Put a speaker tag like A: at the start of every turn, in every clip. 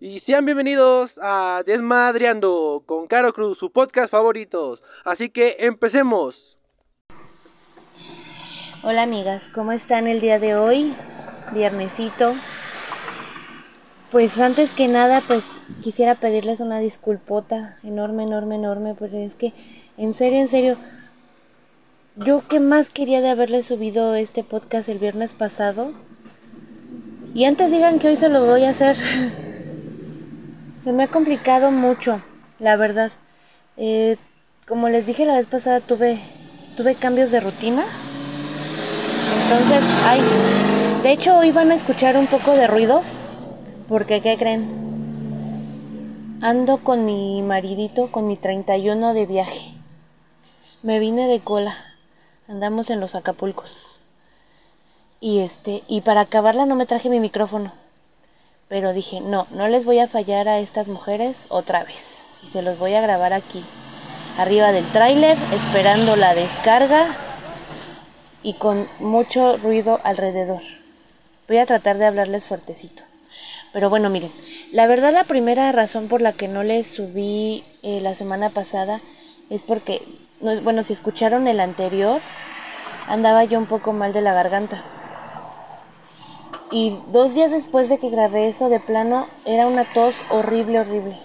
A: Y sean bienvenidos a Desmadreando con Caro Cruz, su podcast favoritos. Así que empecemos.
B: Hola amigas, ¿cómo están el día de hoy? Viernesito. Pues antes que nada, pues quisiera pedirles una disculpota enorme, enorme, enorme, porque es que en serio, en serio, yo qué más quería de haberle subido este podcast el viernes pasado. Y antes digan que hoy se lo voy a hacer. me ha complicado mucho, la verdad. Eh, como les dije la vez pasada, tuve, tuve cambios de rutina. Entonces, ay, de hecho hoy van a escuchar un poco de ruidos, porque ¿qué creen? Ando con mi maridito, con mi 31 de viaje. Me vine de cola. Andamos en los Acapulcos. Y este, y para acabarla no me traje mi micrófono. Pero dije, no, no les voy a fallar a estas mujeres otra vez. Y se los voy a grabar aquí, arriba del tráiler, esperando la descarga y con mucho ruido alrededor. Voy a tratar de hablarles fuertecito. Pero bueno, miren, la verdad la primera razón por la que no les subí eh, la semana pasada es porque, bueno, si escucharon el anterior, andaba yo un poco mal de la garganta. Y dos días después de que grabé eso de plano, era una tos horrible, horrible.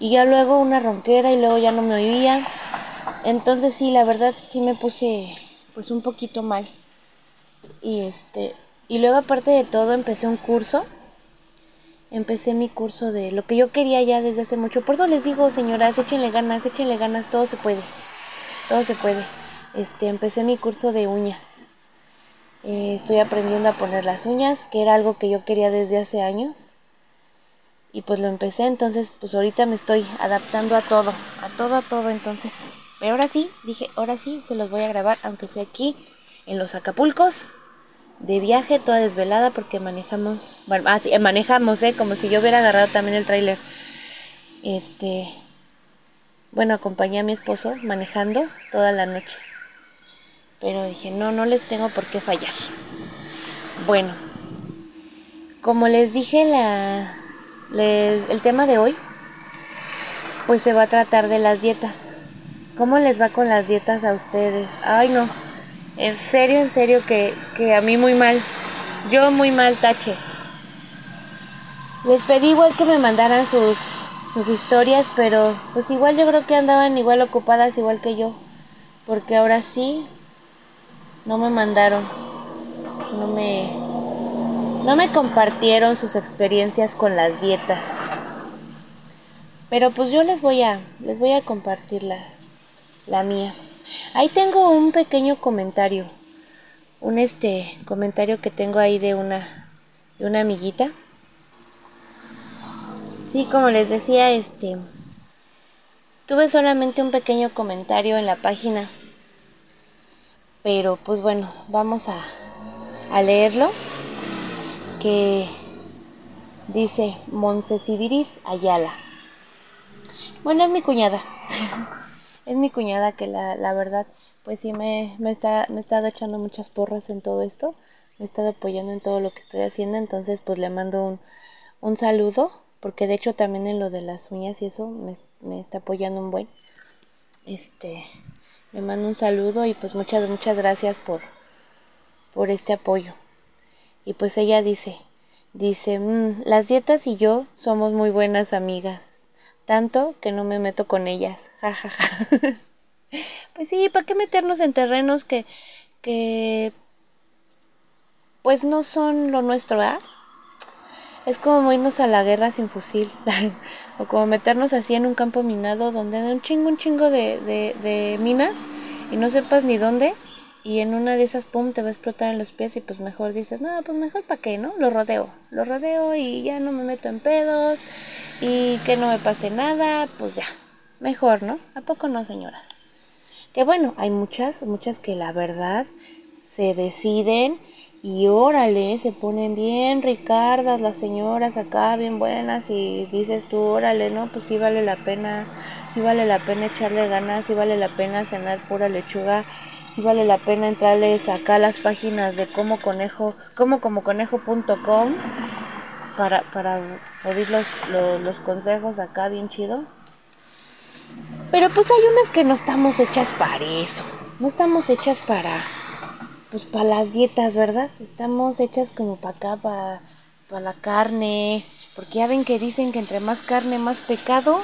B: Y ya luego una ronquera y luego ya no me oía. Entonces sí, la verdad sí me puse pues un poquito mal. Y este, y luego aparte de todo empecé un curso. Empecé mi curso de lo que yo quería ya desde hace mucho. Por eso les digo, señoras, échenle ganas, échenle ganas, todo se puede. Todo se puede. Este, empecé mi curso de uñas. Eh, estoy aprendiendo a poner las uñas, que era algo que yo quería desde hace años. Y pues lo empecé, entonces pues ahorita me estoy adaptando a todo, a todo, a todo, entonces pero ahora sí, dije, ahora sí, se los voy a grabar, aunque sea aquí, en los Acapulcos, de viaje, toda desvelada, porque manejamos, bueno, ah, sí, manejamos, ¿eh? Como si yo hubiera agarrado también el tráiler. Este, bueno, acompañé a mi esposo manejando toda la noche. Pero dije, no, no les tengo por qué fallar. Bueno, como les dije, la, el tema de hoy, pues se va a tratar de las dietas. ¿Cómo les va con las dietas a ustedes? Ay, no. En serio, en serio que, a mí muy mal. Yo muy mal, tache. Les pedí igual que me mandaran sus, sus historias, pero pues igual yo creo que andaban igual ocupadas igual que yo. Porque ahora sí, no me mandaron. No me, no me compartieron sus experiencias con las dietas. Pero pues yo les voy a, les voy a compartir la mía. Ahí tengo un pequeño comentario. Un este comentario que tengo ahí de una de una amiguita. Sí, como les decía, este tuve solamente un pequeño comentario en la página. Pero pues bueno, vamos a, a leerlo. Que dice Moncesibiris Ayala. Bueno, es mi cuñada. es mi cuñada que la, la verdad, pues sí me, me, está, me estado echando muchas porras en todo esto, me estado apoyando en todo lo que estoy haciendo, entonces pues le mando un, un saludo, porque de hecho también en lo de las uñas y eso me, me está apoyando un buen. Este, le mando un saludo y pues muchas, muchas gracias por, por este apoyo. Y pues ella dice, dice, mm, las dietas y yo somos muy buenas amigas tanto que no me meto con ellas. jajaja pues sí, ¿para qué meternos en terrenos que, que pues no son lo nuestro, ¿ah? Es como irnos a la guerra sin fusil. o como meternos así en un campo minado donde hay un chingo, un chingo de, de, minas y no sepas ni dónde y en una de esas, pum, te va a explotar en los pies y pues mejor dices, no, pues mejor para qué, ¿no? Lo rodeo, lo rodeo y ya no me meto en pedos y que no me pase nada, pues ya, mejor, ¿no? ¿A poco no, señoras? Que bueno, hay muchas, muchas que la verdad se deciden y órale, se ponen bien ricardas las señoras acá, bien buenas y dices tú, órale, ¿no? Pues sí vale la pena, sí vale la pena echarle ganas, sí vale la pena cenar pura lechuga si vale la pena entrarles acá a las páginas de como conejo, como como conejo.com para, para oír los, los, los consejos acá bien chido. Pero pues hay unas que no estamos hechas para eso. No estamos hechas para, pues para las dietas, ¿verdad? Estamos hechas como para acá, para, la carne. Porque ya ven que dicen que entre más carne, más pecado.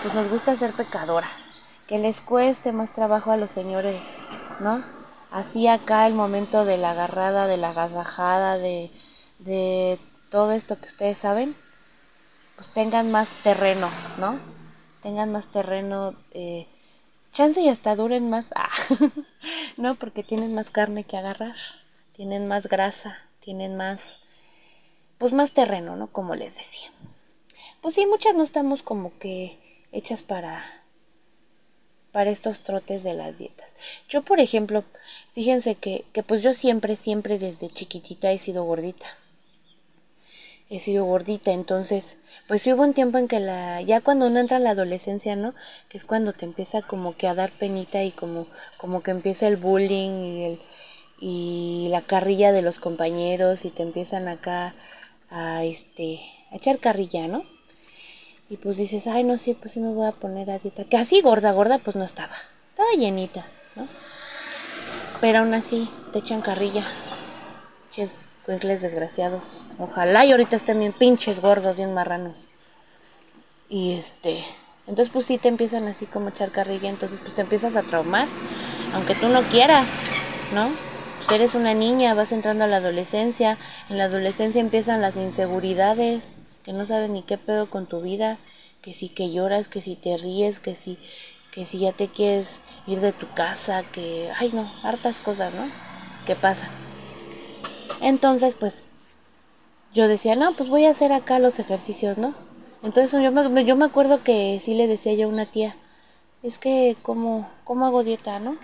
B: Pues nos gusta ser pecadoras. Que les cueste más trabajo a los señores, ¿no? Así acá el momento de la agarrada, de la agasajada, de, de todo esto que ustedes saben, pues tengan más terreno, ¿no? Tengan más terreno, eh, chance y hasta duren más, ah, no, porque tienen más carne que agarrar, tienen más grasa, tienen más, pues más terreno, ¿no? Como les decía. Pues sí, muchas no estamos como que hechas para para estos trotes de las dietas. Yo, por ejemplo, fíjense que, que pues yo siempre, siempre desde chiquitita he sido gordita he sido gordita, entonces, pues sí hubo un tiempo en que la, ya cuando uno entra a la adolescencia, ¿no? Que es cuando te empieza como que a dar penita y como, como que empieza el bullying y el, y la carrilla de los compañeros y te empiezan acá a este, a echar carrilla, ¿no? Y pues dices, ay, no sé, pues sí me voy a poner a dieta. Que así gorda, gorda, pues no estaba. Estaba llenita, ¿no? Pero aún así te echan carrilla. Ches cuincles desgraciados. Ojalá y ahorita estén bien pinches gordos, bien marranos. Y este, entonces pues sí te empiezan así como echar carrilla, entonces pues te empiezas a traumar, aunque tú no quieras, ¿no? Pues eres una niña, vas entrando a la adolescencia, en la adolescencia empiezan las inseguridades, que no sabes ni qué pedo con tu vida, que si que lloras, que si te ríes, que si que si ya te quieres ir de tu casa, que ay no, hartas cosas, ¿no? ¿Qué pasa? Entonces, pues, yo decía, no, pues voy a hacer acá los ejercicios, ¿no? Entonces yo me, yo me acuerdo que sí le decía yo a una tía, es que, ¿cómo, ¿cómo hago dieta, no?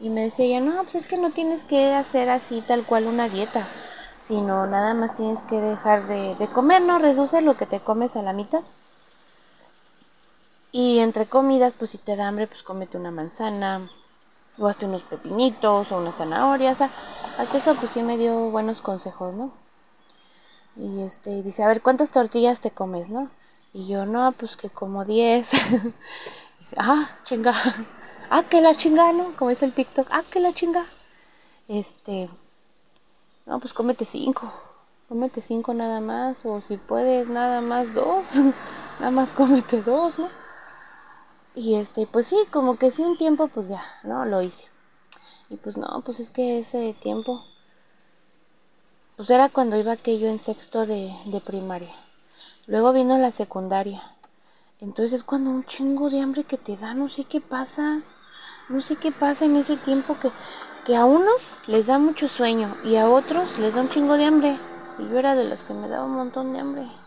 B: Y me decía ella, no, pues es que no tienes que hacer así tal cual una dieta, sino nada más tienes que dejar de, de comer, ¿no? Reduce lo que te comes a la mitad. Y entre comidas, pues si te da hambre, pues cómete una manzana, o hasta unos pepinitos o unas zanahorias. hasta eso pues sí me dio buenos consejos, ¿no? Y este, dice, a ver, ¿cuántas tortillas te comes, no? Y yo, no, pues que como 10. dice, ah, chinga. Ah, que la chinga, ¿no? Como dice el TikTok, ah, que la chinga. Este, no, pues cómete 5. Cómete 5 nada más. O si puedes, nada más dos. nada más cómete dos, ¿no? Y este, pues sí, como que sí un tiempo, pues ya, ¿no? Lo hice. Y pues no, pues es que ese tiempo, pues era cuando iba aquello en sexto de, de primaria. Luego vino la secundaria. Entonces es cuando un chingo de hambre que te da, no sé qué pasa. No sé qué pasa en ese tiempo que, que a unos les da mucho sueño y a otros les da un chingo de hambre. Y yo era de los que me daba un montón de hambre.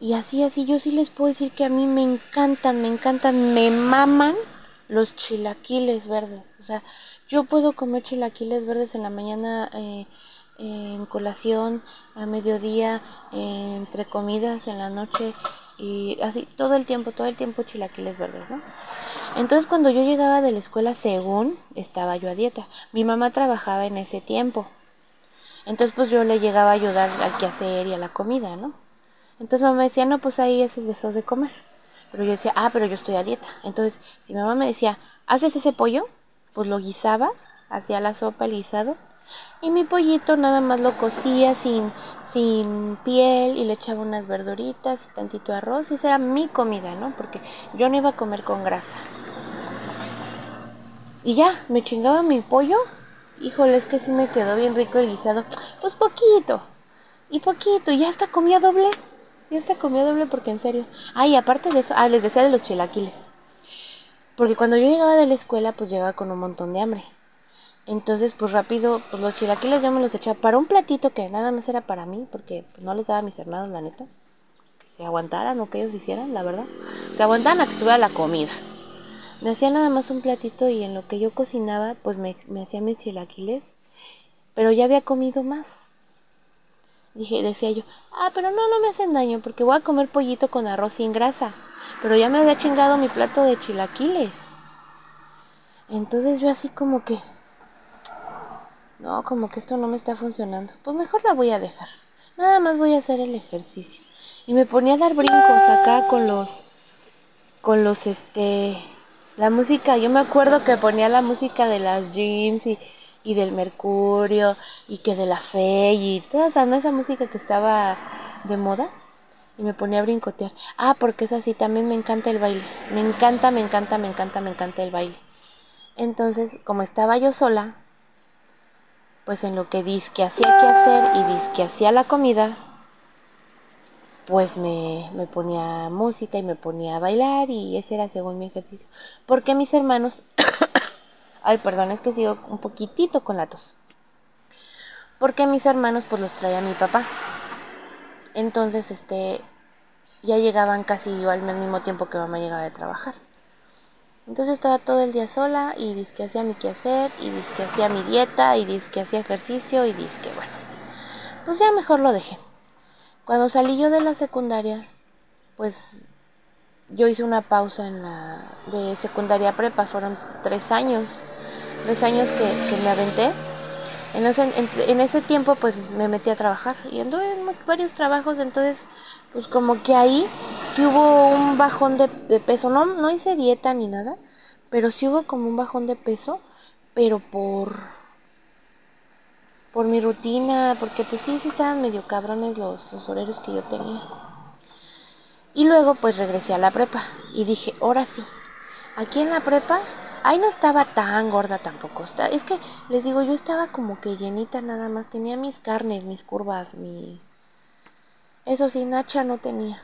B: Y así, así, yo sí les puedo decir que a mí me encantan, me encantan, me maman los chilaquiles verdes. O sea, yo puedo comer chilaquiles verdes en la mañana, eh, en colación, a mediodía, entre comidas, en la noche, y así, todo el tiempo, todo el tiempo chilaquiles verdes, ¿no? Entonces cuando yo llegaba de la escuela, según estaba yo a dieta, mi mamá trabajaba en ese tiempo. Entonces pues yo le llegaba a ayudar al quehacer y a la comida, ¿no? Entonces mamá decía, no, pues ahí haces de esos de comer. Pero yo decía, ah, pero yo estoy a dieta. Entonces, si mamá me decía, ¿haces ese pollo? Pues lo guisaba, hacía la sopa, el guisado. Y mi pollito nada más lo cocía sin, sin piel y le echaba unas verduritas y tantito arroz. Y esa era mi comida, ¿no? Porque yo no iba a comer con grasa. Y ya, me chingaba mi pollo. Híjole, es que sí me quedó bien rico el guisado. Pues poquito. Y poquito. Y hasta comía doble. Ya está comió doble porque en serio. Ah, y aparte de eso, ah, les decía de los chilaquiles. Porque cuando yo llegaba de la escuela, pues llegaba con un montón de hambre. Entonces, pues rápido, pues los chilaquiles yo me los echaba para un platito que nada más era para mí, porque pues, no les daba a mis hermanos, la neta. Que se aguantaran o que ellos hicieran, la verdad. Se aguantaban a que estuviera la comida. Me hacía nada más un platito y en lo que yo cocinaba, pues me, me hacía mis chilaquiles. Pero ya había comido más. Dije, decía yo, ah, pero no, no me hacen daño porque voy a comer pollito con arroz sin grasa. Pero ya me había chingado mi plato de chilaquiles. Entonces yo así como que, no, como que esto no me está funcionando. Pues mejor la voy a dejar. nada más voy a hacer el ejercicio. Y me ponía a dar brincos acá con los, con los, este, la música. Yo me acuerdo que ponía la música de las jeans y, y del Mercurio y que de la fe y toda esa, esa música que estaba de moda y me ponía a brincotear. Ah, porque es así, también me encanta el baile. Me encanta, me encanta, me encanta, me encanta el baile. Entonces, como estaba yo sola, pues en lo que que hacía que hacer y que hacía la comida, pues me, me, ponía música y me ponía a bailar y ese era según mi ejercicio. Porque mis hermanos, ay perdón, es que sigo un poquitito con la tos. Porque mis hermanos pues los traía mi papá. Entonces, este, ya llegaban casi al mismo tiempo que mamá llegaba de trabajar. Entonces estaba todo el día sola y que hacía mi quehacer y que hacía mi dieta y que hacía ejercicio y que bueno, pues ya mejor lo dejé. Cuando salí yo de la secundaria, pues yo hice una pausa en la de secundaria prepa, fueron tres años, tres años que, que me aventé en ese, tiempo pues me metí a trabajar y anduve en varios trabajos, entonces pues como que ahí sí hubo un bajón de, peso, no, no hice dieta ni nada, pero sí hubo como un bajón de peso, pero por por mi rutina, porque pues sí, sí estaban medio cabrones los, los horarios que yo tenía. Y luego pues regresé a la prepa y dije, ahora sí, aquí en la prepa Ahí no estaba tan gorda tampoco. Es que les digo, yo estaba como que llenita nada más. Tenía mis carnes, mis curvas, mi... Eso sí, Nacha no tenía.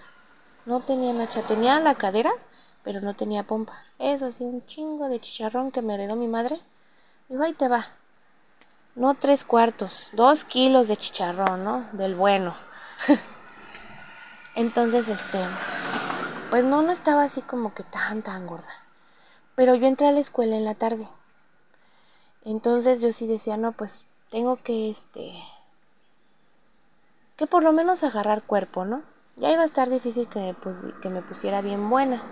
B: No tenía Nacha. Tenía la cadera, pero no tenía pompa. Eso sí, un chingo de chicharrón que me heredó mi madre. Digo, ahí te va. No tres cuartos, dos kilos de chicharrón, ¿no? Del bueno. Entonces, este, pues no, no estaba así como que tan, tan gorda. Pero yo entré a la escuela en la tarde. Entonces yo sí decía, no, pues tengo que, este, que por lo menos agarrar cuerpo, ¿no? Ya iba a estar difícil que me, que me pusiera bien buena.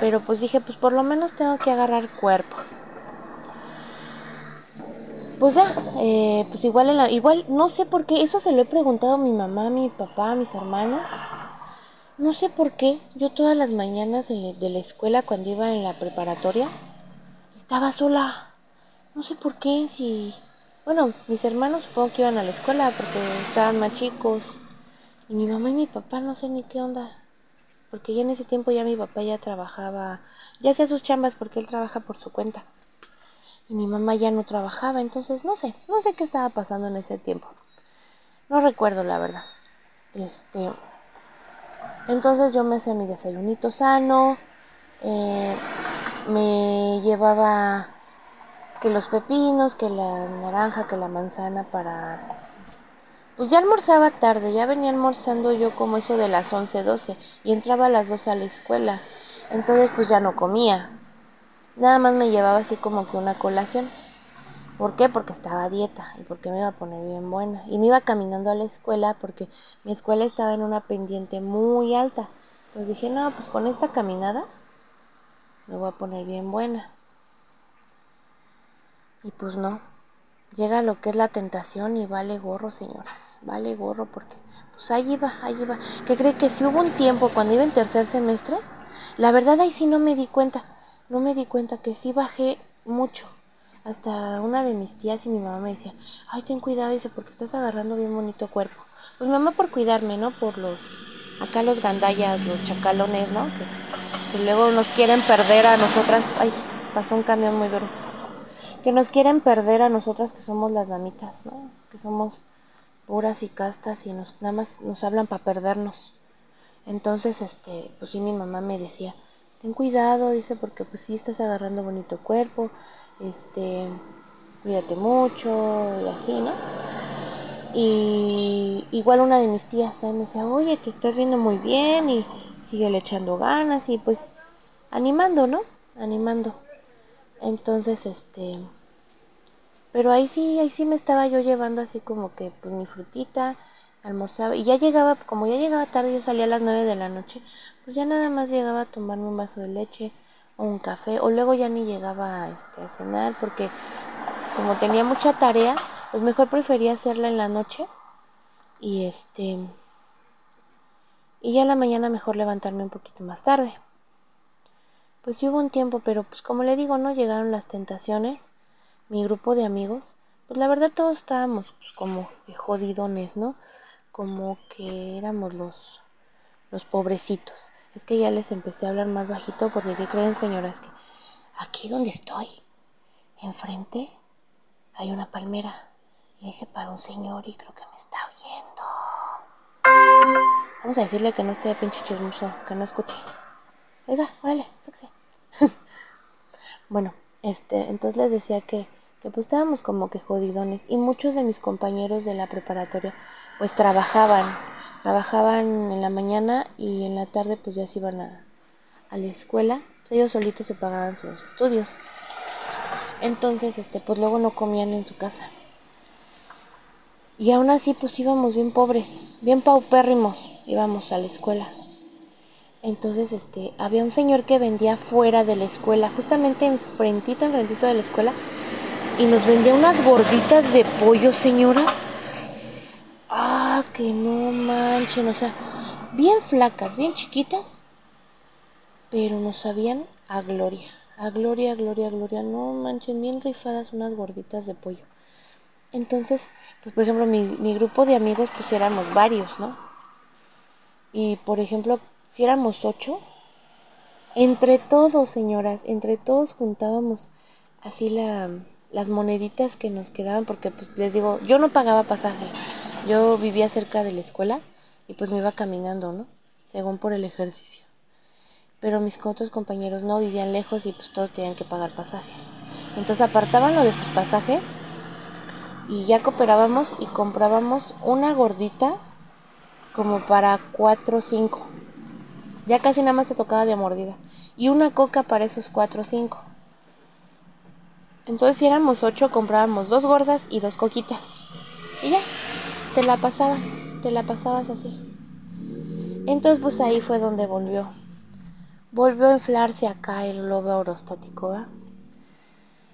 B: Pero pues dije, pues por lo menos tengo que agarrar cuerpo. Pues ya, eh, pues igual, en la, igual, no sé por qué, eso se lo he preguntado a mi mamá, a mi papá, a mis hermanos. No sé por qué, yo todas las mañanas de, la escuela cuando iba en la preparatoria estaba sola. No sé por qué. Y bueno, mis hermanos supongo que iban a la escuela porque estaban más chicos. Y mi mamá y mi papá no sé ni qué onda. Porque ya en ese tiempo ya mi papá ya trabajaba, ya hacía sus chambas porque él trabaja por su cuenta. Y mi mamá ya no trabajaba, entonces no sé, no sé qué estaba pasando en ese tiempo. No recuerdo la verdad. Este, entonces yo me hacía mi desayunito sano, eh, me llevaba que los pepinos, que la naranja, que la manzana para... Pues ya almorzaba tarde, ya venía almorzando yo como eso de las 11, 12 y entraba a las 12 a la escuela. Entonces pues ya no comía. Nada más me llevaba así como que una colación. ¿Por qué? Porque estaba dieta y porque me iba a poner bien buena. Y me iba caminando a la escuela porque mi escuela estaba en una pendiente muy alta. Entonces dije, no, pues con esta caminada me voy a poner bien buena. Y pues no. Llega lo que es la tentación y vale gorro, señoras. Vale gorro porque pues ahí iba, ahí iba. ¿Qué cree que si hubo un tiempo cuando iba en tercer semestre? La verdad ahí sí no me di cuenta. No me di cuenta que sí bajé mucho hasta una de mis tías y mi mamá me decía, ay, ten cuidado, dice, porque estás agarrando bien bonito cuerpo. Pues mamá por cuidarme, ¿no? Por los, acá los gandallas, los chacalones, ¿no? Que, que luego nos quieren perder a nosotras. Ay, pasó un camión muy duro. Que nos quieren perder a nosotras que somos las damitas, ¿no? Que somos puras y castas y nos, nada más nos hablan para perdernos. Entonces, este, pues sí, mi mamá me decía, ten cuidado, dice, porque pues sí estás agarrando bonito cuerpo, este, cuídate mucho y así, ¿no? Y igual una de mis tías también me decía, oye, te estás viendo muy bien y sigue le echando ganas y pues animando, ¿no? Animando. Entonces, este, pero ahí sí, ahí sí me estaba yo llevando así como que pues mi frutita, almorzaba y ya llegaba, como ya llegaba tarde, yo salía a las nueve de la noche, pues ya nada más llegaba a tomarme un vaso de leche, un café o luego ya ni llegaba este, a cenar porque como tenía mucha tarea, pues mejor prefería hacerla en la noche Y este... Y ya en la mañana mejor levantarme un poquito más tarde. Pues sí hubo un tiempo, pero pues como le digo, no llegaron las tentaciones. Mi grupo de amigos, pues la verdad todos estábamos pues, como jodidones, ¿no? Como que éramos los los pobrecitos. Es que ya les empecé a hablar más bajito porque ¿qué creen, señoras? Que aquí donde estoy, enfrente, hay una palmera. Y ahí se para un señor y creo que me está oyendo. Vamos a decirle que no esté pinche chismoso, que no escuche. Oiga, vale, sáquese. bueno, este, entonces les decía que, que pues estábamos como que jodidones. Y muchos de mis compañeros de la preparatoria pues trabajaban trabajaban en la mañana y en la tarde pues ya se iban a, a la escuela. Pues ellos solitos se pagaban sus estudios. Entonces, este, pues luego no comían en su casa. Y aún así pues íbamos bien pobres, bien paupérrimos, íbamos a la escuela. Entonces, este, había un señor que vendía fuera de la escuela, justamente enfrentito, enfrentito de la escuela, y nos vendía unas gorditas de pollo, señoras Ah, que no manchen, o sea, bien flacas, bien chiquitas, pero nos sabían a gloria, a gloria, gloria, gloria, no manchen, bien rifadas unas gorditas de pollo. Entonces, pues por ejemplo, mi, mi grupo de amigos, pues éramos varios, ¿no? Y por ejemplo, si éramos ocho, entre todos, señoras, entre todos juntábamos así la, las moneditas que nos quedaban, porque pues les digo, yo no pagaba pasaje. Yo vivía cerca de la escuela y pues me iba caminando, ¿no? Según por el ejercicio. Pero mis otros compañeros no vivían lejos y pues todos tenían que pagar pasaje. Entonces apartaban lo de sus pasajes y ya cooperábamos y comprábamos una gordita como para cuatro o cinco. Ya casi nada más te tocaba de mordida. Y una coca para esos cuatro o cinco. Entonces si éramos ocho comprábamos dos gordas y dos coquitas. Y ya, te la pasaban, te la pasabas así. Entonces pues ahí fue donde volvió. Volvió a inflarse acá el globo aerostático.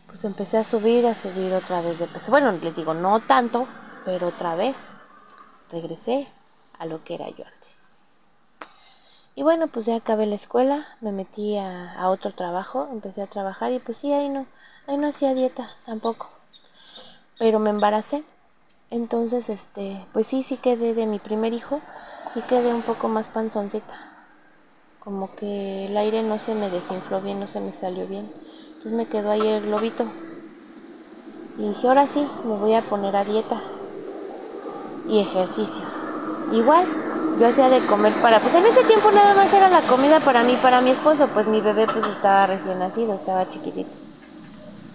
B: Pues empecé a subir, a subir otra vez de peso. Bueno, les digo, no tanto, pero otra vez regresé a lo que era yo antes. Y bueno, pues ya acabé la escuela, me metí a, a, otro trabajo, empecé a trabajar y pues sí, ahí no, ahí no hacía dieta tampoco. Pero me embaracé entonces, este, pues sí, sí quedé de mi primer hijo, sí quedé un poco más panzoncita. Como que el aire no se me desinfló bien, no se me salió bien. Entonces me quedó ahí el globito. Y dije, ahora sí, me voy a poner a dieta. Y ejercicio. Igual, yo hacía de comer para, pues en ese tiempo nada más era la comida para mí, para mi esposo, pues mi bebé pues estaba recién nacido, estaba chiquitito.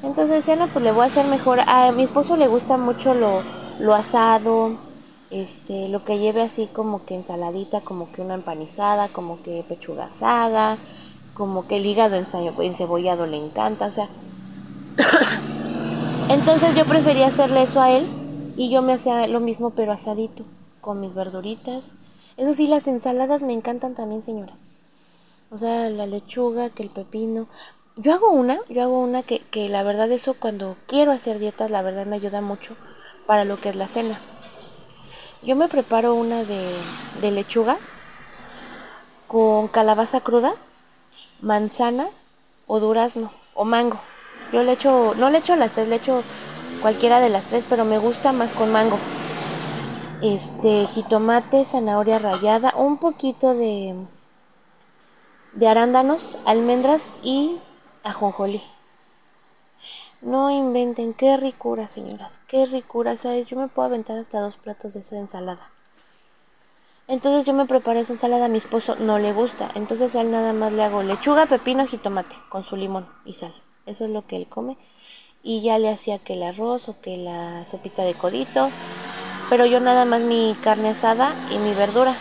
B: Entonces decía, no, pues le voy a hacer mejor. A mi esposo le gusta mucho lo, lo asado, este, lo que lleve así como que ensaladita, como que una empanizada, como que pechuga asada, como que el hígado encebollado le encanta, o sea. Entonces yo prefería hacerle eso a él y yo me hacía lo mismo pero asadito, con mis verduritas. Eso sí, las ensaladas me encantan también, señoras. O sea, la lechuga, que el pepino. Yo hago una, yo hago una que, que la verdad eso cuando quiero hacer dietas, la verdad me ayuda mucho para lo que es la cena. Yo me preparo una de, lechuga con calabaza cruda, manzana o durazno o mango. Yo le echo, no le echo las tres, le echo cualquiera de las tres, pero me gusta más con mango. Este, jitomate, zanahoria rallada, un poquito de, de arándanos, almendras y ajonjolí. No inventen, qué ricura, señoras, qué ricura. ¿Sabes? Yo me puedo aventar hasta dos platos de esa ensalada. Entonces yo me preparé esa ensalada, a mi esposo no le gusta. Entonces a él nada más le hago lechuga, pepino, jitomate, con su limón y sal. Eso es lo que él come. Y ya le hacía que el arroz o que la sopita de codito. Pero yo nada más mi carne asada y mi verdura.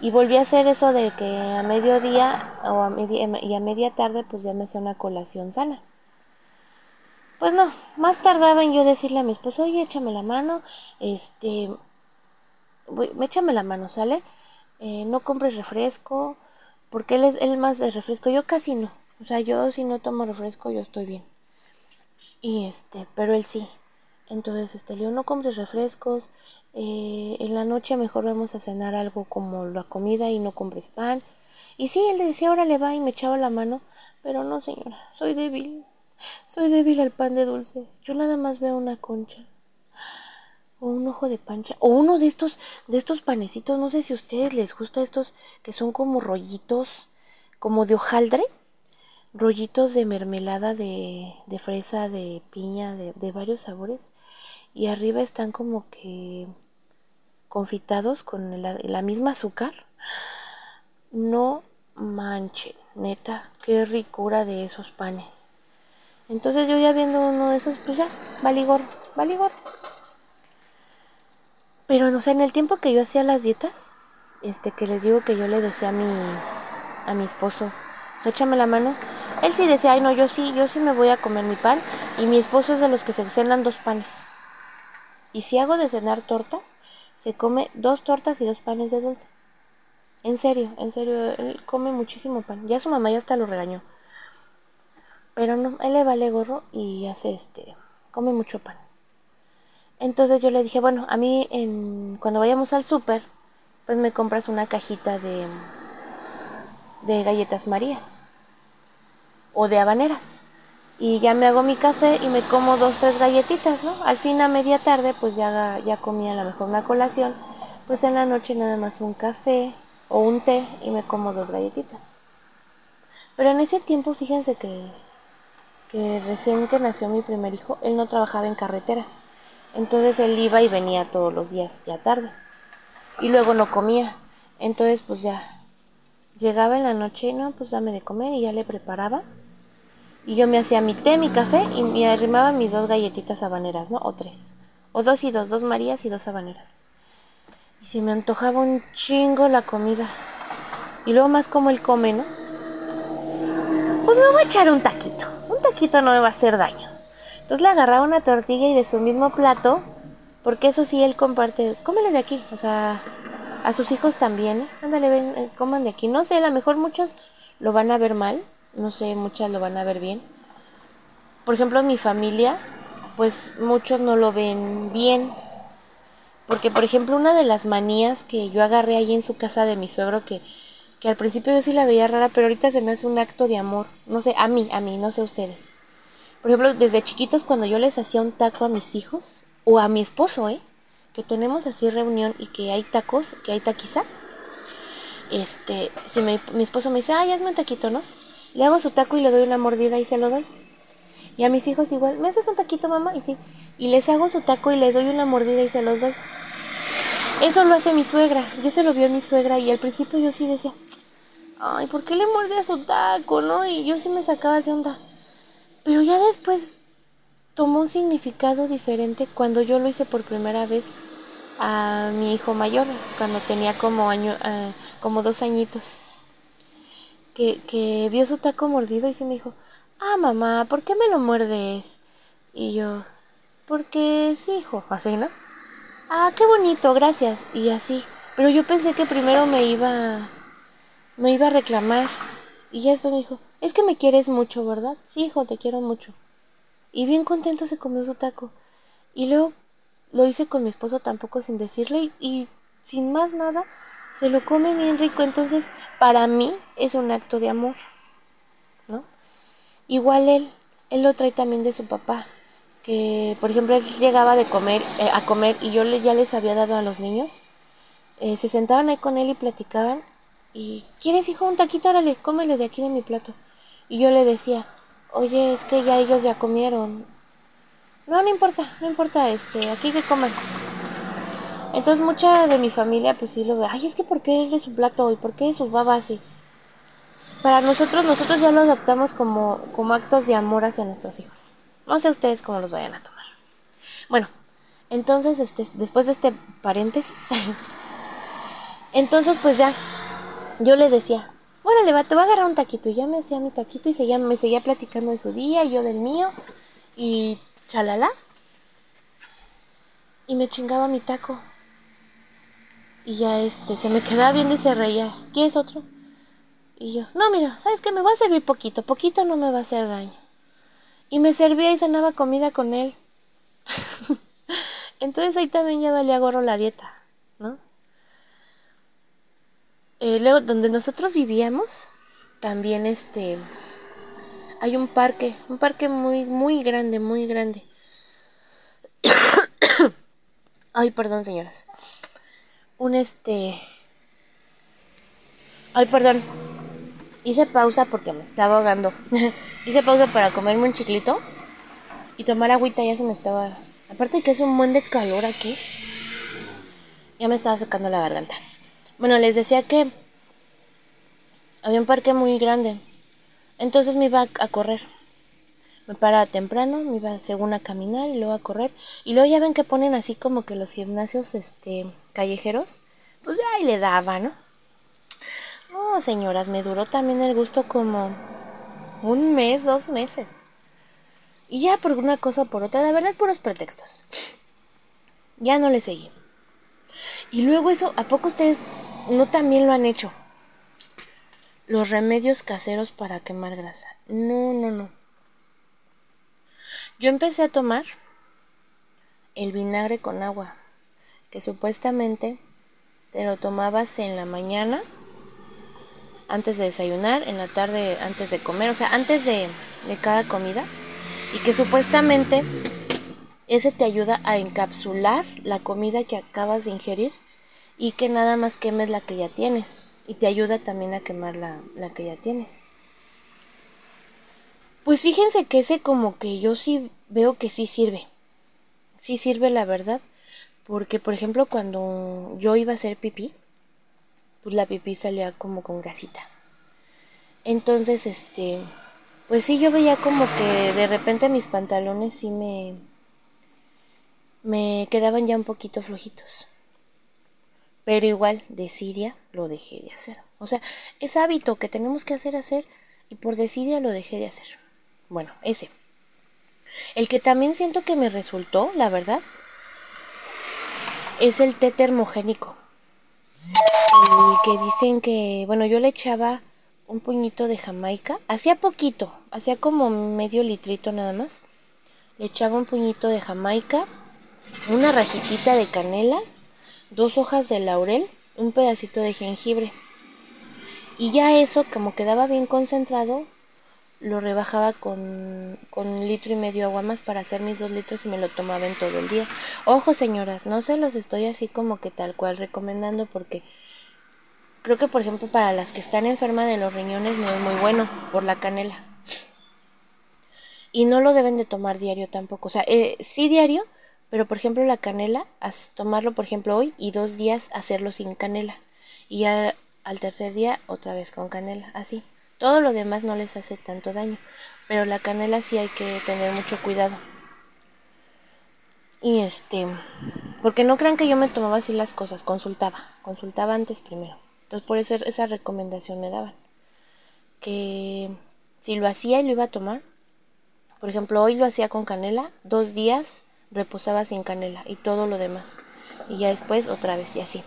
B: Y volví a hacer eso de que a mediodía o a media, y a media tarde pues ya me hacía una colación sana. Pues no, más tardaba en yo decirle a mi esposo, oye, échame la mano, este, voy, échame la mano, ¿sale? Eh, no compres refresco, porque él es el más de refresco, yo casi no, o sea, yo si no tomo refresco yo estoy bien. Y este, pero él sí. Entonces, este, Leo, no compres refrescos. Eh, en la noche mejor vamos a cenar algo como la comida y no compres pan. Y sí, él decía, ahora le va y me echaba la mano. Pero no, señora, soy débil. Soy débil al pan de dulce. Yo nada más veo una concha. O un ojo de pancha. O uno de estos, de estos panecitos. No sé si a ustedes les gusta estos que son como rollitos, como de hojaldre. Rollitos de mermelada de, de fresa, de piña, de, de varios sabores. Y arriba están como que confitados con la, la misma azúcar. No manchen, neta, qué ricura de esos panes. Entonces yo ya viendo uno de esos, pues ya, valigor, valigor. Pero no sé, en el tiempo que yo hacía las dietas, este que les digo que yo le decía a mi a mi esposo, pues échame la mano. Él sí decía, ay no, yo sí, yo sí me voy a comer mi pan. Y mi esposo es de los que se cenan dos panes. Y si hago de cenar tortas, se come dos tortas y dos panes de dulce. En serio, en serio, él come muchísimo pan. Ya su mamá ya hasta lo regañó. Pero no, él le vale gorro y hace este, come mucho pan. Entonces yo le dije, bueno, a mí en, cuando vayamos al súper, pues me compras una cajita de, de galletas marías o de habaneras. Y ya me hago mi café y me como dos, tres galletitas, ¿no? Al fin a media tarde, pues ya, ya comí a lo mejor una colación. Pues en la noche nada más un café o un té y me como dos galletitas. Pero en ese tiempo, fíjense que que recién que nació mi primer hijo, él no trabajaba en carretera. Entonces él iba y venía todos los días ya tarde. Y luego no comía. Entonces pues ya llegaba en la noche y no, pues dame de comer y ya le preparaba. Y yo me hacía mi té, mi café y me arrimaba mis dos galletitas habaneras, ¿no? O tres. O dos y dos, dos marías y dos habaneras. Y se me antojaba un chingo la comida. Y luego más como él come, ¿no? Pues me voy a echar un taquito taquito no me va a hacer daño. Entonces le agarraba una tortilla y de su mismo plato, porque eso sí él comparte, cómele de aquí, o sea, a sus hijos también, ¿eh? ándale, ven, eh, coman de aquí. No sé, a lo mejor muchos lo van a ver mal, no sé, muchas lo van a ver bien. Por ejemplo, mi familia, pues muchos no lo ven bien. Porque, por ejemplo, una de las manías que yo agarré ahí en su casa de mi suegro, que que al principio yo sí la veía rara, pero ahorita se me hace un acto de amor. No sé, a mí, a mí, no sé ustedes. Por ejemplo, desde chiquitos cuando yo les hacía un taco a mis hijos, o a mi esposo, ¿eh? Que tenemos así reunión y que hay tacos, que hay taquiza. Este, si mi esposo me dice, ay, hazme un taquito, ¿no? Le hago su taco y le doy una mordida y se lo doy. Y a mis hijos igual, ¿me haces un taquito, mamá? Y sí. Y les hago su taco y le doy una mordida y se los doy. Eso lo hace mi suegra. Yo se lo vio a mi suegra y al principio yo sí decía, ay, ¿por qué le muerde a su taco, no? Y yo sí me sacaba de onda. Pero ya después tomó un significado diferente cuando yo lo hice por primera vez a mi hijo mayor, cuando tenía como año, uh, como dos añitos. Que, que vio su taco mordido y se me dijo, ah, mamá, ¿por qué me lo muerdes? Y yo, porque sí, hijo, así, ¿no? Ah, qué bonito, gracias. Y así. Pero yo pensé que primero me iba, me iba a reclamar. Y ya después me dijo, es que me quieres mucho, ¿verdad? Sí, hijo, te quiero mucho. Y bien contento se comió su taco. Y luego lo hice con mi esposo tampoco sin decirle y, sin más nada se lo come bien rico. Entonces, para mí es un acto de amor, ¿no? Igual él, él lo trae también de su papá que, por ejemplo, él llegaba de comer, eh, a comer y yo le, ya les había dado a los niños, eh, se sentaban ahí con él y platicaban y, ¿quieres hijo un taquito? Órale, cómele de aquí de mi plato. Y yo le decía, oye, es que ya ellos ya comieron. No, no importa, no importa, este, aquí que coman. Entonces mucha de mi familia pues sí lo ve, ay, es que ¿por qué es de su plato y por qué sus babas y para nosotros, nosotros ya lo adoptamos como, como actos de amor hacia nuestros hijos. No sé ustedes cómo los vayan a tomar. Bueno, entonces, este, después de este paréntesis, entonces pues ya, yo le decía, órale, va, te voy a agarrar un taquito. Y ya me hacía mi taquito y seguía, me seguía platicando de su día, yo del mío, y chalala. Y me chingaba mi taco. Y ya este, se me quedaba viendo y se reía. ¿Quieres otro? Y yo, no, mira, ¿sabes qué? Me va a servir poquito, poquito no me va a hacer daño. Y me servía y cenaba comida con él. Entonces ahí también ya valía gorro la dieta, ¿no? Eh, luego, donde nosotros vivíamos, también este, hay un parque, un parque muy, muy grande, muy grande. Ay, perdón, señoras. Un este... Ay, perdón. Hice pausa porque me estaba ahogando. Hice pausa para comerme un chiclito y tomar agüita, ya se me estaba... Aparte que es un buen de calor aquí. Ya me estaba secando la garganta. Bueno, les decía que había un parque muy grande. Entonces me iba a correr. Me paraba temprano, me iba según a caminar y luego a correr. Y luego ya ven que ponen así como que los gimnasios este callejeros. Pues ahí le daba, ¿no? Oh, señoras, me duró también el gusto como un mes, dos meses. Y ya por una cosa o por otra, la verdad, puros pretextos. Ya no le seguí. Y luego eso, ¿a poco ustedes no también lo han hecho? Los remedios caseros para quemar grasa. No, no, no. Yo empecé a tomar el vinagre con agua, que supuestamente te lo tomabas en la mañana antes de desayunar, en la tarde antes de comer, o sea, antes de, de cada comida y que supuestamente ese te ayuda a encapsular la comida que acabas de ingerir y que nada más quemes la que ya tienes y te ayuda también a quemar la, la que ya tienes. Pues fíjense que ese como que yo sí veo que sí sirve. Sí sirve la verdad. Porque por ejemplo cuando yo iba a hacer pipí, pues la pipí salía como con grasita. Entonces, este, pues sí, yo veía como que de repente mis pantalones sí me, me quedaban ya un poquito flojitos. Pero igual, desidia, lo dejé de hacer. O sea, es hábito que tenemos que hacer, hacer, y por desidia lo dejé de hacer. Bueno, ese. El que también siento que me resultó, la verdad, es el té termogénico. El que dicen que, bueno, yo le echaba un puñito de jamaica, hacía poquito, hacía como medio litrito nada más. Le echaba un puñito de jamaica, una rajitita de canela, dos hojas de laurel, un pedacito de jengibre. Y ya eso, como quedaba bien concentrado, lo rebajaba con, con litro y medio agua más para hacer mis dos litros y me lo tomaba en todo el día. Ojo señoras, no se los estoy así como que tal cual recomendando porque Creo que, por ejemplo, para las que están enfermas de los riñones no es muy bueno por la canela. Y no lo deben de tomar diario tampoco. O sea, eh, sí diario, pero por ejemplo la canela, tomarlo por ejemplo hoy y dos días hacerlo sin canela. Y al tercer día otra vez con canela, así. Todo lo demás no les hace tanto daño. Pero la canela sí hay que tener mucho cuidado. Y este, porque no crean que yo me tomaba así las cosas, consultaba, consultaba antes primero. Entonces por eso esa recomendación me daban. Que si lo hacía y lo iba a tomar, por ejemplo, hoy lo hacía con canela, dos días reposaba sin canela y todo lo demás. Y ya después otra vez y así.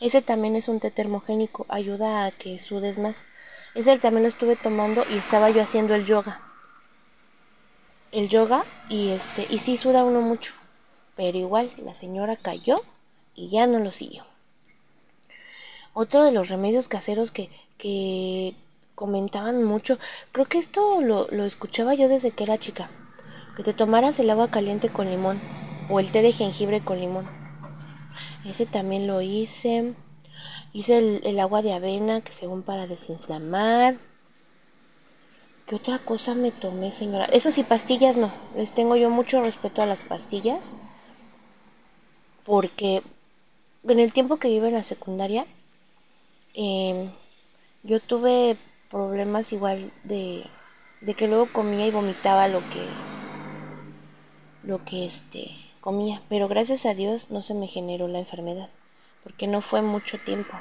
B: Ese también es un té termogénico, ayuda a que sudes más. Ese también lo estuve tomando y estaba yo haciendo el yoga. El yoga y este y sí suda uno mucho, pero igual la señora cayó y ya no lo siguió. Otro de los remedios caseros que, que comentaban mucho, creo que esto lo, lo escuchaba yo desde que era chica, que te tomaras el agua caliente con limón o el té de jengibre con limón. Ese también lo hice. Hice el, agua de avena, que según para desinflamar. ¿Qué otra cosa me tomé, señora? Eso sí, pastillas no. Les tengo yo mucho respeto a las pastillas. Porque en el tiempo que vivo en la secundaria, eh, yo tuve problemas igual de, de que luego comía y vomitaba lo que lo que este comía, pero gracias a Dios no se me generó la enfermedad, porque no fue mucho tiempo,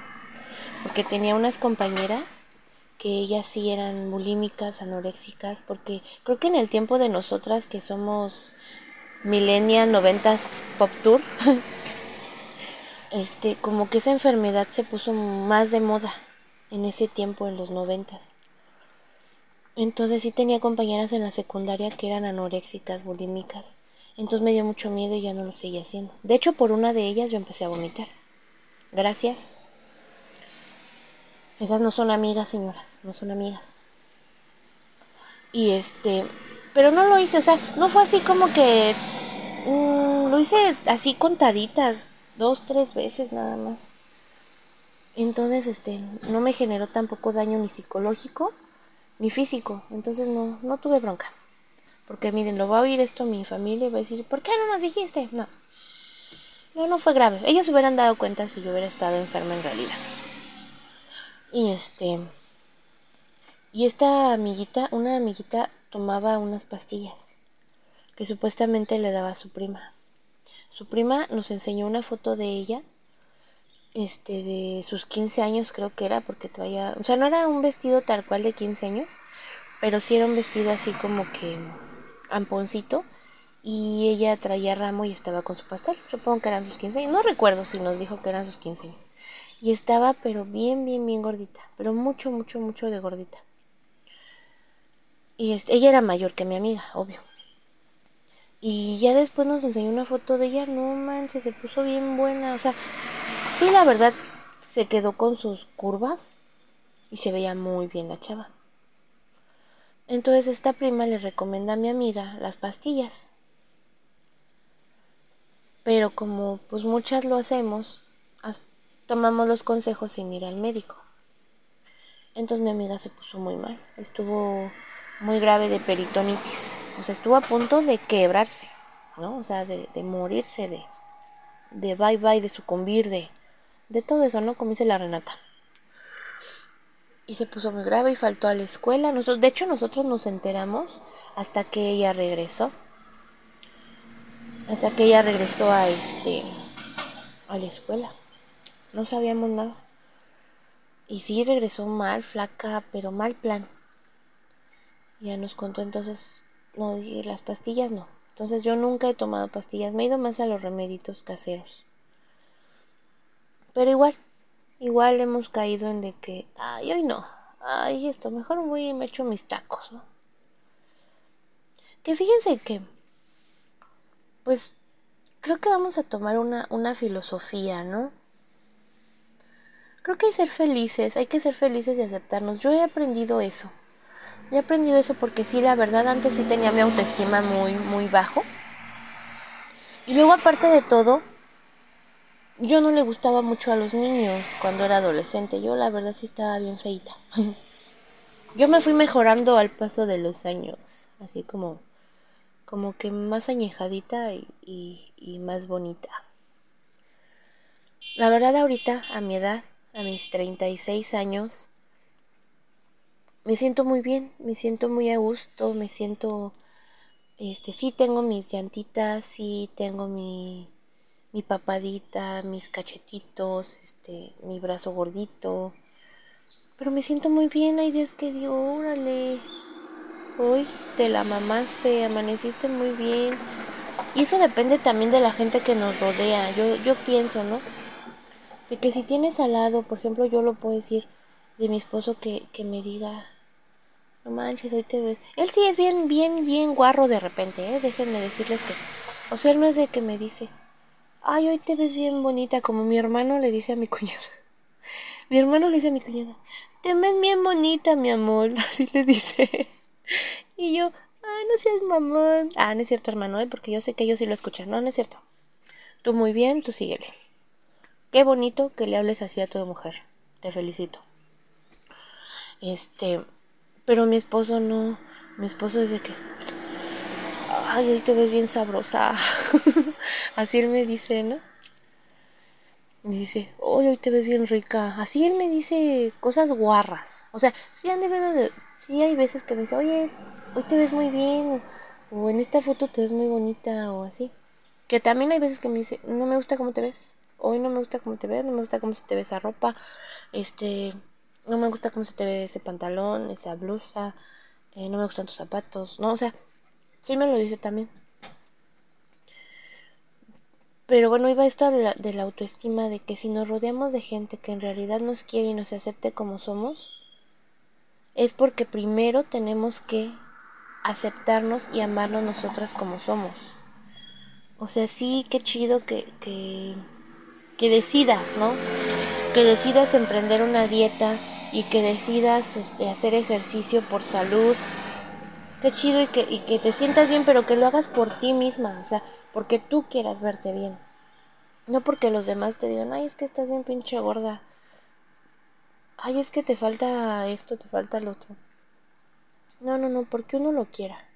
B: porque tenía unas compañeras que ellas sí eran bulímicas, anoréxicas, porque creo que en el tiempo de nosotras que somos millennial, noventas pop tour, este, como que esa enfermedad se puso más de moda en ese tiempo, en los noventas. Entonces sí tenía compañeras en la secundaria que eran anoréxicas, bulímicas. Entonces me dio mucho miedo y ya no lo seguí haciendo. De hecho, por una de ellas yo empecé a vomitar. Gracias. Esas no son amigas, señoras, no son amigas. Y este, pero no lo hice, o sea, no fue así como que mm, lo hice así contaditas, dos, tres veces nada más. Entonces, este, no me generó tampoco daño ni psicológico ni físico. Entonces no, no tuve bronca. Porque miren, lo va a oír esto mi familia y va a decir, ¿por qué no nos dijiste? No. No, no fue grave. Ellos hubieran dado cuenta si yo hubiera estado enferma en realidad. Y este. Y esta amiguita, una amiguita tomaba unas pastillas que supuestamente le daba a su prima. Su prima nos enseñó una foto de ella, este, de sus 15 años creo que era, porque traía, o sea, no era un vestido tal cual de 15 años, pero sí era un vestido así como que amponcito, y ella traía ramo y estaba con su pastel, supongo que eran sus 15 años, no recuerdo si nos dijo que eran sus 15 años, y estaba pero bien, bien, bien gordita, pero mucho, mucho, mucho de gordita. Y este, ella era mayor que mi amiga, obvio. Y ya después nos enseñó una foto de ella, no manches, se puso bien buena. O sea, sí, la verdad, se quedó con sus curvas y se veía muy bien la chava. Entonces esta prima le recomienda a mi amiga las pastillas. Pero como pues muchas lo hacemos, tomamos los consejos sin ir al médico. Entonces mi amiga se puso muy mal. Estuvo muy grave de peritonitis. O sea, estuvo a punto de quebrarse, ¿no? O sea, de, morirse, de, de bye bye, de sucumbir, de, de todo eso, ¿no? Como dice la Renata. Y se puso muy grave y faltó a la escuela. Nosotros, de hecho, nosotros nos enteramos hasta que ella regresó. Hasta que ella regresó a este a la escuela. No sabíamos nada. Y sí regresó mal, flaca, pero mal plan. Ya nos contó entonces, no, las pastillas no. Entonces yo nunca he tomado pastillas, me he ido más a los remeditos caseros. Pero igual, igual hemos caído en de que, ay, hoy no, ay, esto, mejor voy y me echo mis tacos, ¿no? Que fíjense que, pues, creo que vamos a tomar una, una filosofía, ¿no? Creo que hay que ser felices, hay que ser felices y aceptarnos. Yo he aprendido eso. He aprendido eso porque sí, la verdad, antes sí tenía mi autoestima muy, muy bajo. Y luego, aparte de todo, yo no le gustaba mucho a los niños cuando era adolescente. Yo, la verdad, sí estaba bien feita. yo me fui mejorando al paso de los años, así como, como que más añejadita y, y más bonita. La verdad, ahorita, a mi edad, a mis 36 años, me siento muy bien, me siento muy a gusto, me siento, este, sí tengo mis llantitas, sí tengo mi, mi papadita, mis cachetitos, este, mi brazo gordito, pero me siento muy bien, hay días que digo, órale, hoy te la mamaste, amaneciste muy bien, y eso depende también de la gente que nos rodea, yo, yo pienso, ¿no? De que si tienes al lado, por ejemplo, yo lo puedo decir de mi esposo que, que me diga, no manches, hoy te ves. Él sí es bien, bien, bien guarro de repente, ¿eh? Déjenme decirles que. O sea, él no es de que me dice, ay, hoy te ves bien bonita, como mi hermano le dice a mi cuñada. mi hermano le dice a mi cuñada, te ves bien bonita, mi amor. Así le dice. Y yo, ay, no seas mamón. Ah, no es cierto, hermano, ¿eh? Porque yo sé que ellos sí lo escuchan. No, no es cierto. Tú muy bien, tú síguele. Qué bonito que le hables así a tu mujer. Te felicito. Este. Pero mi esposo no. Mi esposo es de que. Ay, hoy te ves bien sabrosa. Así él me dice, ¿no? Me dice, hoy hoy te ves bien rica. Así él me dice cosas guarras. O sea, sí han de. Sí hay veces que me dice, oye, hoy te ves muy bien. O, en esta foto te ves muy bonita. O así. Que también hay veces que me dice, no me gusta cómo te ves. Hoy no me gusta cómo te ves, no me gusta cómo se te ve esa ropa. Este, no me gusta cómo se te ve ese pantalón, esa blusa, eh, no me gustan tus zapatos, no, o sea, sí me lo dice también. Pero bueno, iba esto de la, de la autoestima, de que si nos rodeamos de gente que en realidad nos quiere y nos acepte como somos, es porque primero tenemos que aceptarnos y amarnos nosotras como somos. O sea, sí, qué chido que, que, que decidas, ¿no? Que decidas emprender una dieta y que decidas este, hacer ejercicio por salud. Qué chido y que, y que te sientas bien, pero que lo hagas por ti misma, o sea, porque tú quieras verte bien. No porque los demás te digan, ay, es que estás bien pinche gorda. Ay, es que te falta esto, te falta el otro. No, no, no, porque uno lo quiera.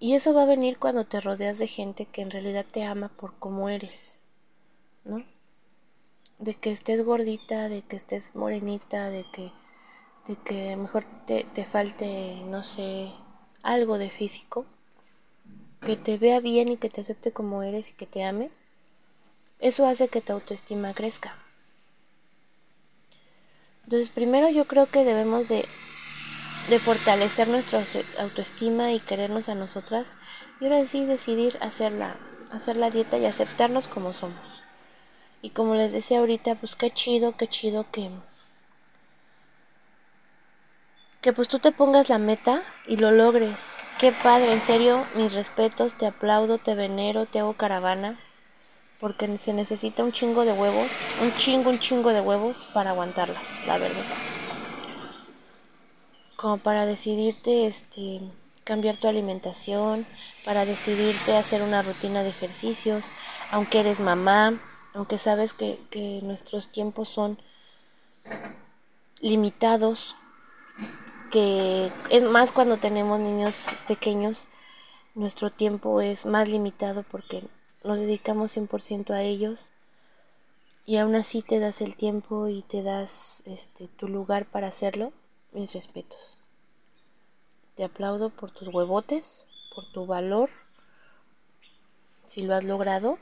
B: Y eso va a venir cuando te rodeas de gente que en realidad te ama por cómo eres, ¿no? De que estés gordita, de que estés morenita, de que, de que mejor te, te falte, no sé, algo de físico, que te vea bien y que te acepte como eres y que te ame, eso hace que tu autoestima crezca. Entonces, primero yo creo que debemos de de fortalecer nuestra autoestima y querernos a nosotras y ahora sí decidir hacerla, hacer la dieta y aceptarnos como somos. Y como les decía ahorita, pues qué chido, qué chido que que pues tú te pongas la meta y lo logres. Qué padre, en serio, mis respetos, te aplaudo, te venero, te hago caravanas, porque se necesita un chingo de huevos, un chingo, un chingo de huevos para aguantarlas, la verdad como para decidirte este cambiar tu alimentación, para decidirte hacer una rutina de ejercicios, aunque eres mamá, aunque sabes que, que nuestros tiempos son limitados, que es más cuando tenemos niños pequeños, nuestro tiempo es más limitado porque nos dedicamos 100% a ellos y aún así te das el tiempo y te das este tu lugar para hacerlo mis respetos. Te aplaudo por tus huevotes, por tu valor, si lo has logrado.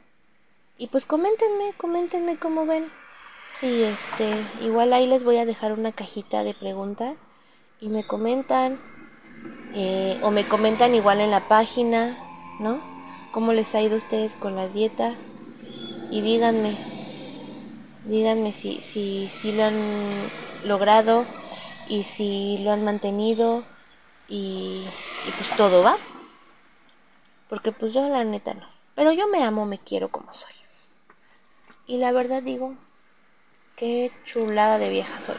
B: Y pues coméntenme, coméntenme cómo ven. Sí, este, igual ahí les voy a dejar una cajita de pregunta y me comentan, eh, o me comentan igual en la página, ¿no? ¿Cómo les ha ido a ustedes con las dietas? Y díganme, díganme si, si, si lo han logrado y si lo han mantenido y, pues todo va. Porque pues yo la neta no. Pero yo me amo, me quiero como soy. Y la verdad digo, qué chulada de vieja soy.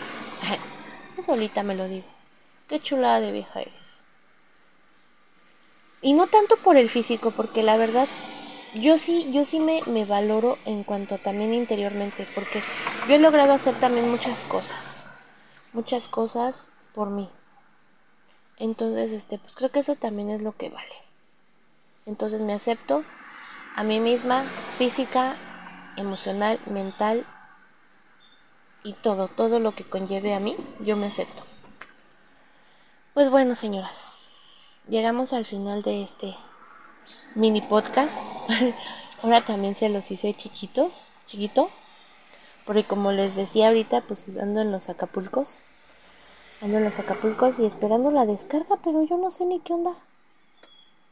B: yo solita me lo digo. Qué chulada de vieja eres. Y no tanto por el físico, porque la verdad, yo sí, yo sí me, me valoro en cuanto también interiormente, porque yo he logrado hacer también muchas cosas muchas cosas por mí. Entonces, este, pues creo que eso también es lo que vale. Entonces me acepto a mí misma, física, emocional, mental y todo, todo lo que conlleve a mí, yo me acepto. Pues bueno, señoras, llegamos al final de este mini podcast. Ahora también se los hice chiquitos, chiquito. Porque como les decía ahorita, pues ando en los Acapulcos. Ando en los Acapulcos y esperando la descarga, pero yo no sé ni qué onda.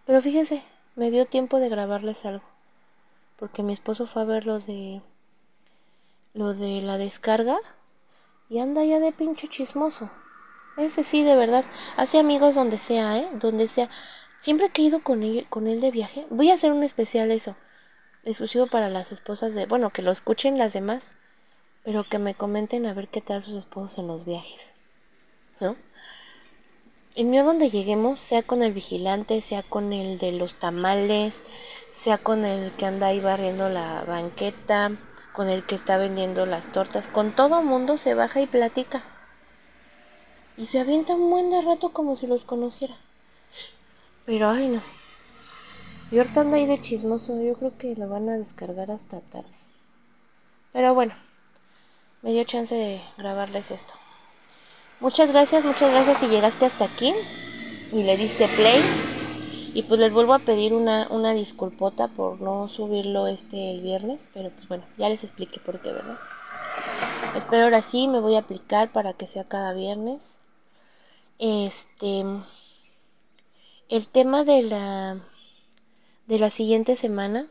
B: Pero fíjense, me dio tiempo de grabarles algo. Porque mi esposo fue a ver lo de lo de la descarga y anda ya de pinche chismoso. Ese sí, de verdad. Hace amigos donde sea, ¿eh? Donde sea. Siempre que he ido con él, con él de viaje, voy a hacer un especial eso. Exclusivo para las esposas de... Bueno, que lo escuchen las demás pero que me comenten a ver qué tal sus esposos en los viajes, ¿no? El mío donde lleguemos, sea con el vigilante, sea con el de los tamales, sea con el que anda ahí barriendo la banqueta, con el que está vendiendo las tortas, con todo mundo se baja y platica. Y se avienta un buen de rato como si los conociera. Pero ay no. Y ahorita anda ahí de chismoso, yo creo que lo van a descargar hasta tarde. Pero bueno me dio chance de grabarles esto. Muchas gracias, muchas gracias si llegaste hasta aquí y le diste play. Y pues les vuelvo a pedir una, una disculpota por no subirlo este el viernes, pero pues bueno, ya les expliqué por qué, ¿verdad? Espero ahora sí me voy a aplicar para que sea cada viernes. Este el tema de la de la siguiente semana.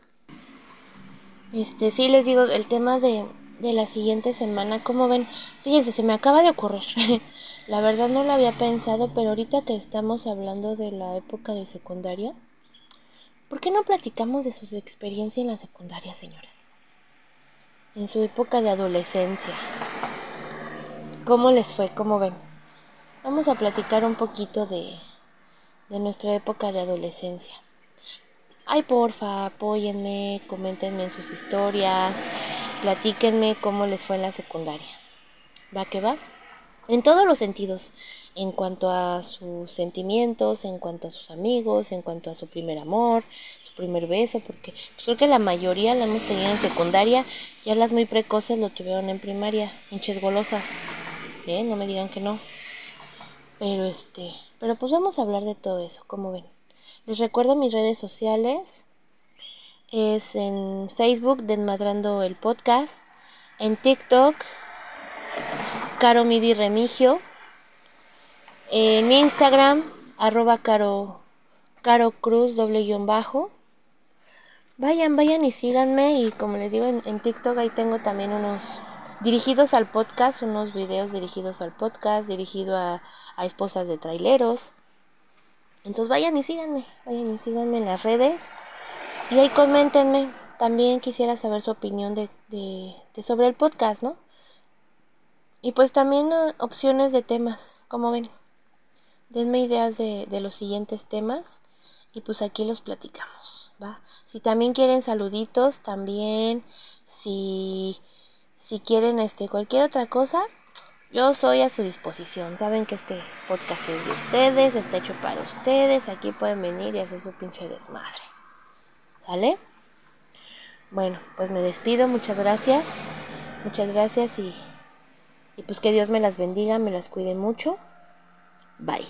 B: Este, sí les digo, el tema de de la siguiente semana. Como ven, fíjense, se me acaba de ocurrir. la verdad no lo había pensado, pero ahorita que estamos hablando de la época de secundaria, ¿Por qué no platicamos de sus experiencias en la secundaria, señoras? En su época de adolescencia. ¿Cómo les fue? ¿Cómo ven? Vamos a platicar un poquito de, de nuestra época de adolescencia. Ay, porfa, apóyenme, coméntenme en sus historias, platíquenme cómo les fue en la secundaria. ¿Va que va? En todos los sentidos, en cuanto a sus sentimientos, en cuanto a sus amigos, en cuanto a su primer amor, su primer beso, porque pues, creo que la mayoría la hemos tenido en secundaria, ya las muy precoces lo tuvieron en primaria, hinches golosas. Bien, no me digan que no. Pero este, pero pues vamos a hablar de todo eso, como ven. Les recuerdo mis redes sociales. Es en Facebook, Desmadrando el Podcast. En TikTok, Caro Midi Remigio. En Instagram, arroba Caro, Cruz, doble guion bajo. Vayan, vayan y síganme. Y como les digo, en, TikTok ahí tengo también unos dirigidos al podcast, unos videos dirigidos al podcast, dirigido a, esposas de traileros. Entonces vayan y síganme, vayan y síganme en las redes. Y ahí coméntenme. También quisiera saber su opinión de, de sobre el podcast, ¿no? Y pues también opciones de temas, como ven. Denme ideas de, de, los siguientes temas y pues aquí los platicamos, ¿va? Si también quieren saluditos, también, si, si quieren este, cualquier otra cosa, yo soy a su disposición. Saben que este podcast es de ustedes, está hecho para ustedes, aquí pueden venir y hacer su pinche desmadre. ¿Sale? Bueno, pues me despido, muchas gracias, muchas gracias y... Y pues que Dios me las bendiga, me las cuide mucho. Bye.